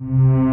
you